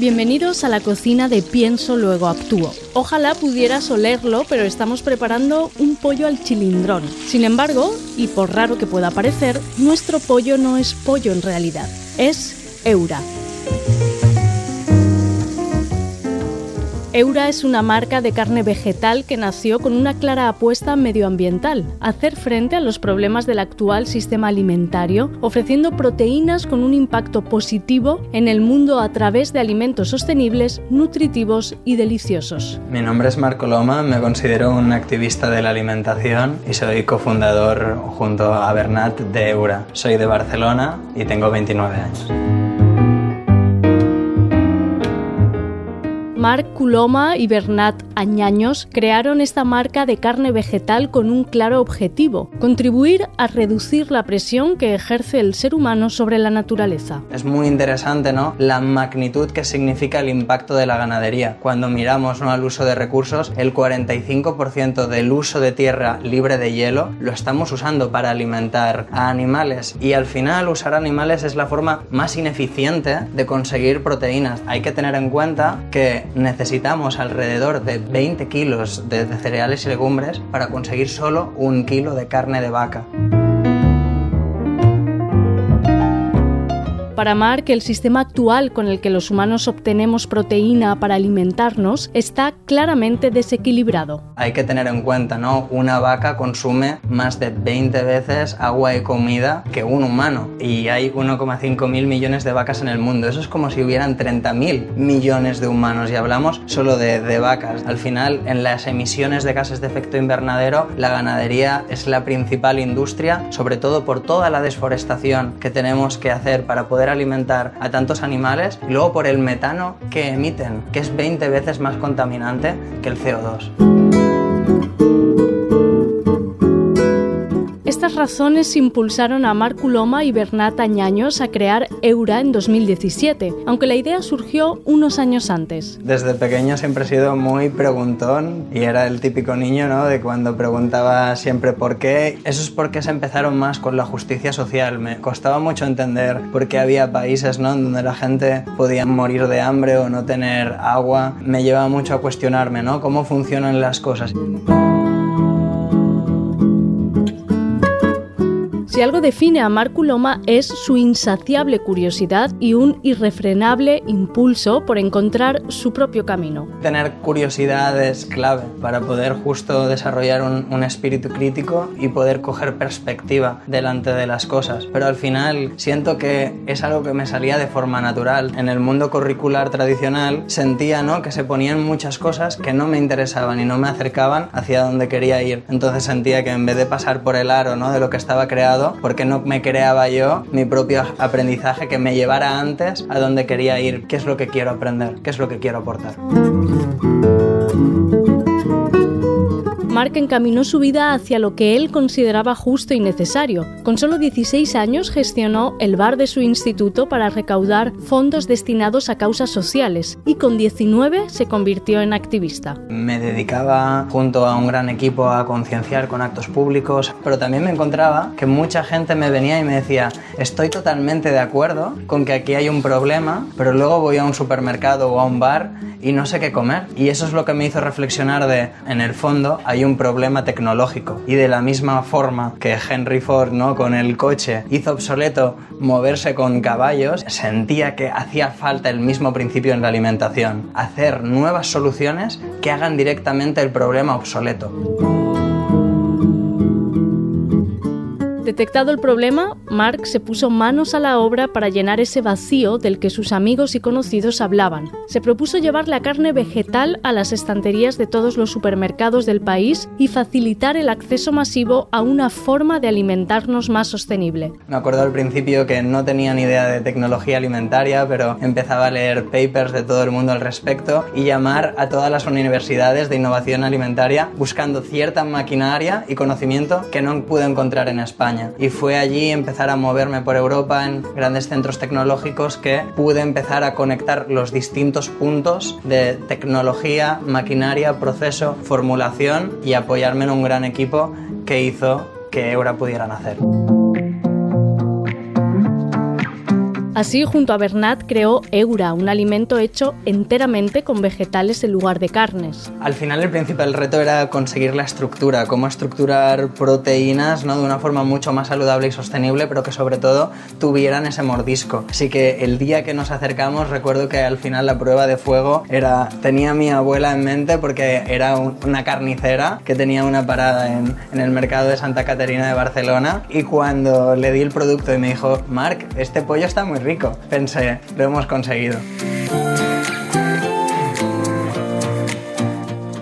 Bienvenidos a la cocina de Pienso Luego Actúo. Ojalá pudieras olerlo, pero estamos preparando un pollo al chilindrón. Sin embargo, y por raro que pueda parecer, nuestro pollo no es pollo en realidad, es Eura. Eura es una marca de carne vegetal que nació con una clara apuesta medioambiental, hacer frente a los problemas del actual sistema alimentario, ofreciendo proteínas con un impacto positivo en el mundo a través de alimentos sostenibles, nutritivos y deliciosos. Mi nombre es Marco Loma, me considero un activista de la alimentación y soy cofundador junto a Bernat de Eura. Soy de Barcelona y tengo 29 años. Marc Culoma y Bernat Añaños crearon esta marca de carne vegetal con un claro objetivo, contribuir a reducir la presión que ejerce el ser humano sobre la naturaleza. Es muy interesante, ¿no? La magnitud que significa el impacto de la ganadería. Cuando miramos al uso de recursos, el 45% del uso de tierra libre de hielo lo estamos usando para alimentar a animales y al final usar animales es la forma más ineficiente de conseguir proteínas. Hay que tener en cuenta que necesitamos alrededor de 20 kilos de, cereales y legumbres para conseguir solo un kilo de carne de vaca. Para Mark, el sistema actual con el que los humanos obtenemos proteína para alimentarnos está claramente desequilibrado. Hay que tener en cuenta, ¿no? Una vaca consume más de 20 veces agua y comida que un humano y hay 1,5 mil millones de vacas en el mundo. Eso es como si hubieran 30 mil millones de humanos y hablamos solo de, de vacas. Al final, en las emisiones de gases de efecto invernadero, la ganadería es la principal industria, sobre todo por toda la desforestación que tenemos que hacer para poder alimentar a tantos animales y luego por el metano que emiten, que es 20 veces más contaminante que el CO2. Razones impulsaron a Marc Loma y Bernat Añaños a crear Eura en 2017, aunque la idea surgió unos años antes. Desde pequeño siempre he sido muy preguntón y era el típico niño ¿no? de cuando preguntaba siempre por qué. Eso es porque se empezaron más con la justicia social. Me costaba mucho entender por qué había países ¿no? donde la gente podía morir de hambre o no tener agua. Me llevaba mucho a cuestionarme ¿no? cómo funcionan las cosas. Si algo define a Marco Loma es su insaciable curiosidad y un irrefrenable impulso por encontrar su propio camino. Tener curiosidad es clave para poder justo desarrollar un, espíritu crítico y poder coger perspectiva delante de las cosas. Pero al final siento que es algo que me salía de forma natural. En el mundo curricular tradicional sentía ¿no? que se ponían muchas cosas que no me interesaban y no me acercaban hacia donde quería ir. Entonces sentía que en vez de pasar por el aro ¿no? de lo que estaba creado, porque no me creaba yo mi propio aprendizaje que me llevara antes a donde quería ir, qué es lo que quiero aprender, qué es lo que quiero aportar. Mark encaminó su vida hacia lo que él consideraba justo y necesario. Con solo 16 años gestionó el bar de su instituto para recaudar fondos destinados a causas sociales y con 19 se convirtió en activista. Me dedicaba junto a un gran equipo a concienciar con actos públicos, pero también me encontraba que mucha gente me venía y me decía, estoy totalmente de acuerdo con que aquí hay un problema, pero luego voy a un supermercado o a un bar y no sé qué comer. Y eso es lo que me hizo reflexionar de, en el fondo, hay un un problema tecnológico. Y de la misma forma que Henry Ford, ¿no? con el coche, hizo obsoleto moverse con caballos, sentía que hacía falta el mismo principio en la alimentación, hacer nuevas soluciones que hagan directamente el problema obsoleto. Detectado el problema, Mark se puso manos a la obra para llenar ese vacío del que sus amigos y conocidos hablaban. Se propuso llevar la carne vegetal a las estanterías de todos los supermercados del país y facilitar el acceso masivo a una forma de alimentarnos más sostenible. Me acuerdo al principio que no tenía ni idea de tecnología alimentaria, pero empezaba a leer papers de todo el mundo al respecto y llamar a todas las universidades de innovación alimentaria buscando cierta maquinaria y conocimiento que no pude encontrar en España. Y fue allí empezar a moverme por Europa en grandes centros tecnológicos que pude empezar a conectar los distintos puntos de tecnología, maquinaria, proceso, formulación y apoyarme en un gran equipo que hizo que Eura pudiera nacer. Así, junto a Bernat, creó Eura, un alimento hecho enteramente con vegetales en lugar de carnes. Al final, el principal reto era conseguir la estructura, cómo estructurar proteínas ¿no? de una forma mucho más saludable y sostenible, pero que sobre todo tuvieran ese mordisco. Así que el día que nos acercamos, recuerdo que al final la prueba de fuego era. tenía mi abuela en mente porque era una carnicera que tenía una parada en, en el mercado de Santa Caterina de Barcelona. Y cuando le di el producto y me dijo, Marc, este pollo está muy rico Pensé, lo hemos conseguido.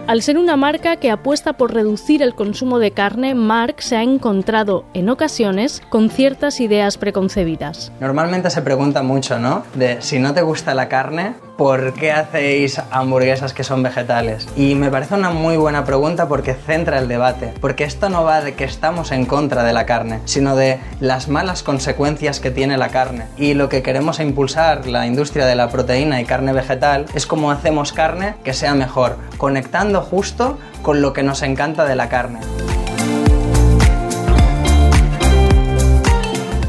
Al ser una marca que apuesta por reducir el consumo de carne, Mark se ha encontrado en ocasiones con ciertas ideas preconcebidas. Normalmente se pregunta mucho, ¿no? De si no te gusta la carne, ¿por qué hacéis hamburguesas que son vegetales? Y me parece una muy buena pregunta porque centra el debate, porque esto no va de que estamos en contra de la carne, sino de las malas consecuencias que tiene la carne. Y lo que queremos impulsar la industria de la proteína y carne vegetal es cómo hacemos carne que sea mejor, conectando justo con lo que nos encanta de la carne.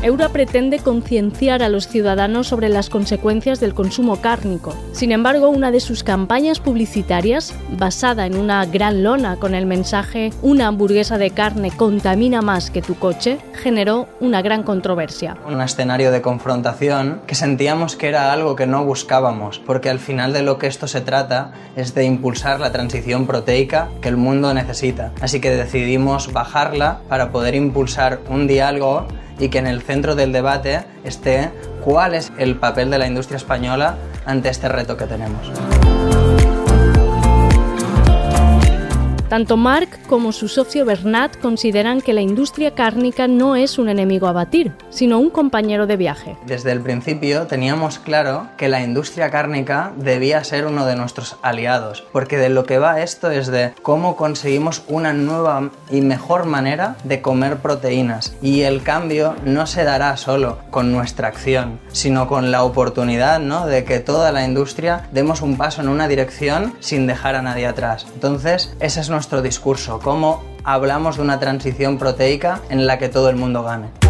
Eura pretende concienciar a los ciudadanos sobre las consecuencias del consumo cárnico. Sin embargo, una de sus campañas publicitarias, basada en una gran lona con el mensaje Una hamburguesa de carne contamina más que tu coche, generó una gran controversia. Un escenario de confrontación que sentíamos que era algo que no buscábamos, porque al final de lo que esto se trata es de impulsar la transición proteica que el mundo necesita. Así que decidimos bajarla para poder impulsar un diálogo y que en el centro del debate esté cuál es el papel de la industria española ante este reto que tenemos. Tanto Mark como su socio Bernat consideran que la industria cárnica no es un enemigo a batir, sino un compañero de viaje. Desde el principio teníamos claro que la industria cárnica debía ser uno de nuestros aliados, porque de lo que va esto es de cómo conseguimos una nueva y mejor manera de comer proteínas. Y el cambio no se dará solo con nuestra acción, sino con la oportunidad ¿no? de que toda la industria demos un paso en una dirección sin dejar a nadie atrás. Entonces, esa es nuestro discurso, cómo hablamos de una transición proteica en la que todo el mundo gane.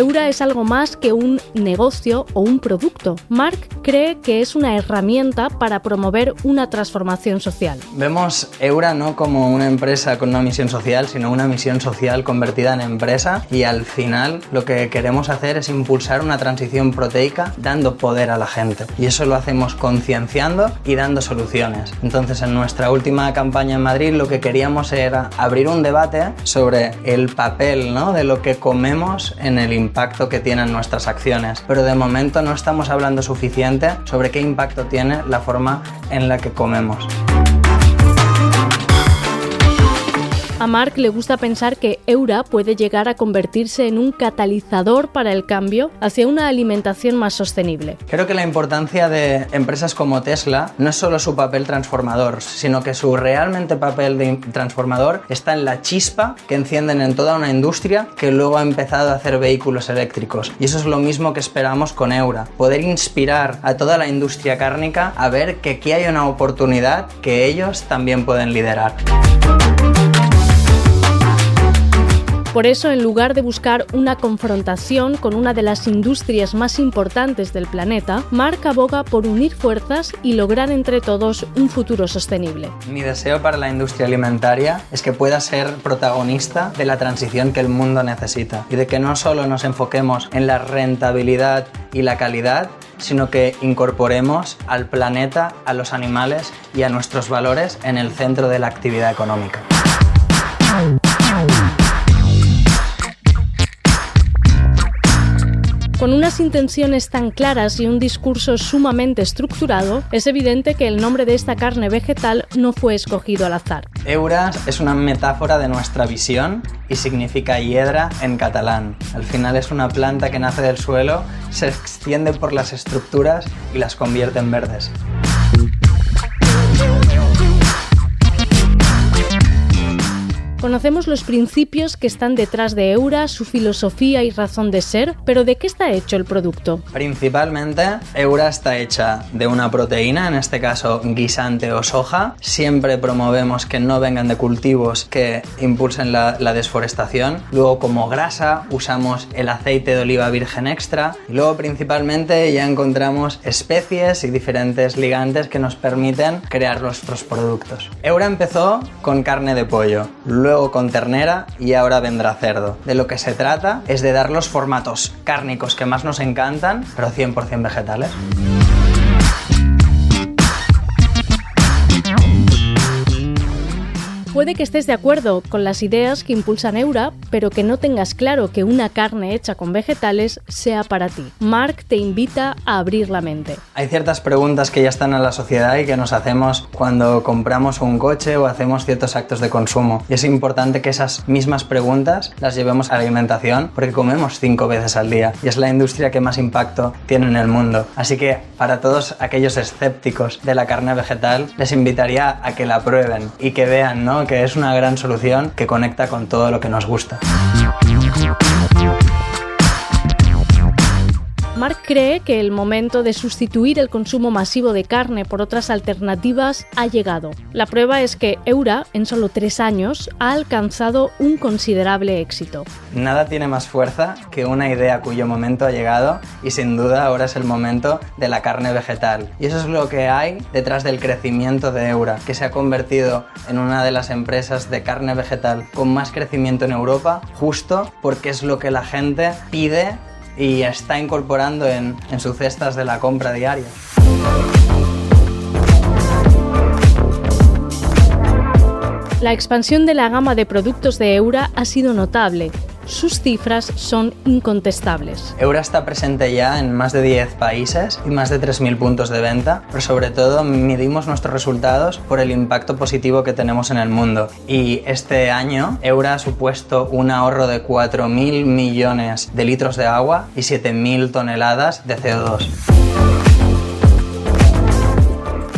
Eura es algo más que un negocio o un producto. Mark cree que es una herramienta para promover una transformación social. Vemos Eura no como una empresa con una misión social, sino una misión social convertida en empresa y al final lo que queremos hacer es impulsar una transición proteica dando poder a la gente. Y eso lo hacemos concienciando y dando soluciones. Entonces en nuestra última campaña en Madrid lo que queríamos era abrir un debate sobre el papel ¿no? de lo que comemos en el impacto impacto que tienen nuestras acciones, pero de momento no estamos hablando suficiente sobre qué impacto tiene la forma en la que comemos. A Mark le gusta pensar que Eura puede llegar a convertirse en un catalizador para el cambio hacia una alimentación más sostenible. Creo que la importancia de empresas como Tesla no es solo su papel transformador, sino que su realmente papel de transformador está en la chispa que encienden en toda una industria que luego ha empezado a hacer vehículos eléctricos. Y eso es lo mismo que esperamos con Eura, poder inspirar a toda la industria cárnica a ver que aquí hay una oportunidad que ellos también pueden liderar. Por eso, en lugar de buscar una confrontación con una de las industrias más importantes del planeta, Mark aboga por unir fuerzas y lograr entre todos un futuro sostenible. Mi deseo para la industria alimentaria es que pueda ser protagonista de la transición que el mundo necesita y de que no solo nos enfoquemos en la rentabilidad y la calidad, sino que incorporemos al planeta, a los animales y a nuestros valores en el centro de la actividad económica. Con unas intenciones tan claras y un discurso sumamente estructurado, es evidente que el nombre de esta carne vegetal no fue escogido al azar. Euras es una metáfora de nuestra visión y significa hiedra en catalán. Al final es una planta que nace del suelo, se extiende por las estructuras y las convierte en verdes. Conocemos los principios que están detrás de Eura, su filosofía y razón de ser, pero ¿de qué está hecho el producto? Principalmente, Eura está hecha de una proteína, en este caso guisante o soja. Siempre promovemos que no vengan de cultivos que impulsen la, la desforestación. Luego, como grasa, usamos el aceite de oliva virgen extra. Luego, principalmente, ya encontramos especies y diferentes ligantes que nos permiten crear nuestros productos. Eura empezó con carne de pollo. Luego con ternera y ahora vendrá cerdo. De lo que se trata es de dar los formatos cárnicos que más nos encantan, pero 100% vegetales. Puede que estés de acuerdo con las ideas que impulsan Eura, pero que no tengas claro que una carne hecha con vegetales sea para ti. Mark te invita a abrir la mente. Hay ciertas preguntas que ya están en la sociedad y que nos hacemos cuando compramos un coche o hacemos ciertos actos de consumo. Y es importante que esas mismas preguntas las llevemos a la alimentación porque comemos cinco veces al día y es la industria que más impacto tiene en el mundo. Así que para todos aquellos escépticos de la carne vegetal, les invitaría a que la prueben y que vean, ¿no? Que es una gran solución que conecta con todo lo que nos gusta. Mark cree que el momento de sustituir el consumo masivo de carne por otras alternativas ha llegado. La prueba es que Eura, en solo tres años, ha alcanzado un considerable éxito. Nada tiene más fuerza que una idea cuyo momento ha llegado y sin duda ahora es el momento de la carne vegetal. Y eso es lo que hay detrás del crecimiento de Eura, que se ha convertido en una de las empresas de carne vegetal con más crecimiento en Europa, justo porque es lo que la gente pide y está incorporando en, en sus cestas de la compra diaria. La expansión de la gama de productos de Eura ha sido notable sus cifras son incontestables. Eura está presente ya en más de 10 países y más de 3.000 puntos de venta, pero sobre todo medimos nuestros resultados por el impacto positivo que tenemos en el mundo. Y este año Eura ha supuesto un ahorro de 4.000 millones de litros de agua y 7.000 toneladas de CO2.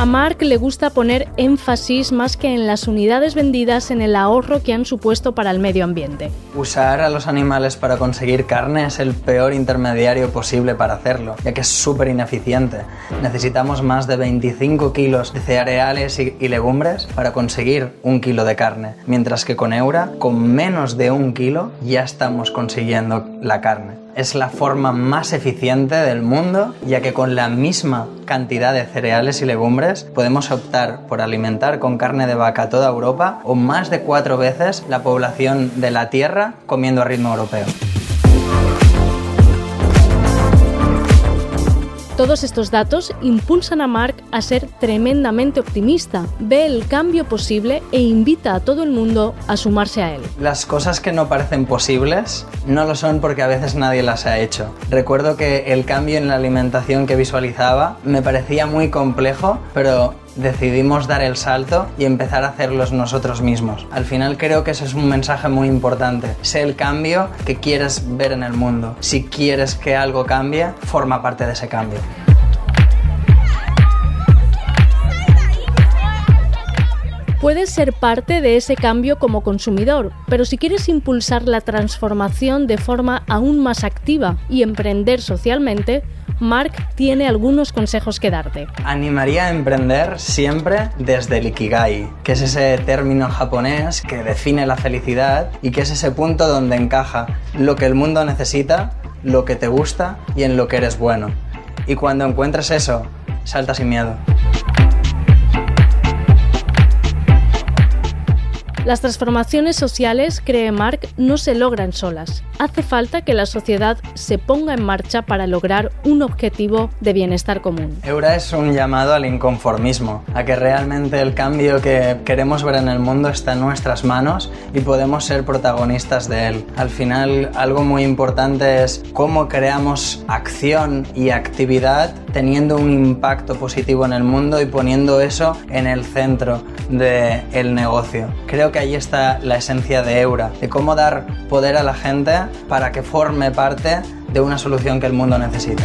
A Mark le gusta poner énfasis más que en las unidades vendidas en el ahorro que han supuesto para el medio ambiente. Usar a los animales para conseguir carne es el peor intermediario posible para hacerlo, ya que es súper ineficiente. Necesitamos más de 25 kilos de cereales y, legumbres para conseguir un kilo de carne, mientras que con Eura, con menos de un kilo, ya estamos consiguiendo la carne es la forma más eficiente del mundo, ya que con la misma cantidad de cereales y legumbres podemos optar por alimentar con carne de vaca toda Europa o más de cuatro veces la población de la Tierra comiendo a ritmo europeo. Todos estos datos impulsan a Mark a ser tremendamente optimista, ve el cambio posible e invita a todo el mundo a sumarse a él. Las cosas que no parecen posibles no lo son porque a veces nadie las ha hecho. Recuerdo que el cambio en la alimentación que visualizaba me parecía muy complejo, pero decidimos dar el salto y empezar a hacerlos nosotros mismos. Al final creo que ese es un mensaje muy importante. Sé el cambio que quieres ver en el mundo. Si quieres que algo cambie, forma parte de ese cambio. Puedes ser parte de ese cambio como consumidor, pero si quieres impulsar la transformación de forma aún más activa y emprender socialmente, Mark tiene algunos consejos que darte. Animaría a emprender siempre desde el Ikigai, que es ese término japonés que define la felicidad y que es ese punto donde encaja lo que el mundo necesita, lo que te gusta y en lo que eres bueno. Y cuando encuentres eso, salta sin miedo. Las transformaciones sociales, cree Mark, no se logran solas. Hace falta que la sociedad se ponga en marcha para lograr un objetivo de bienestar común. Eura es un llamado al inconformismo, a que realmente el cambio que queremos ver en el mundo está en nuestras manos y podemos ser protagonistas de él. Al final, algo muy importante es cómo creamos acción y actividad teniendo un impacto positivo en el mundo y poniendo eso en el centro del negocio. Creo que ahí está la esencia de Eura, de cómo dar poder a la gente para que forme parte de una solución que el mundo necesita.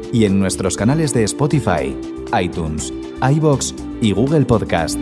y en nuestros canales de Spotify, iTunes, iBox y Google Podcast.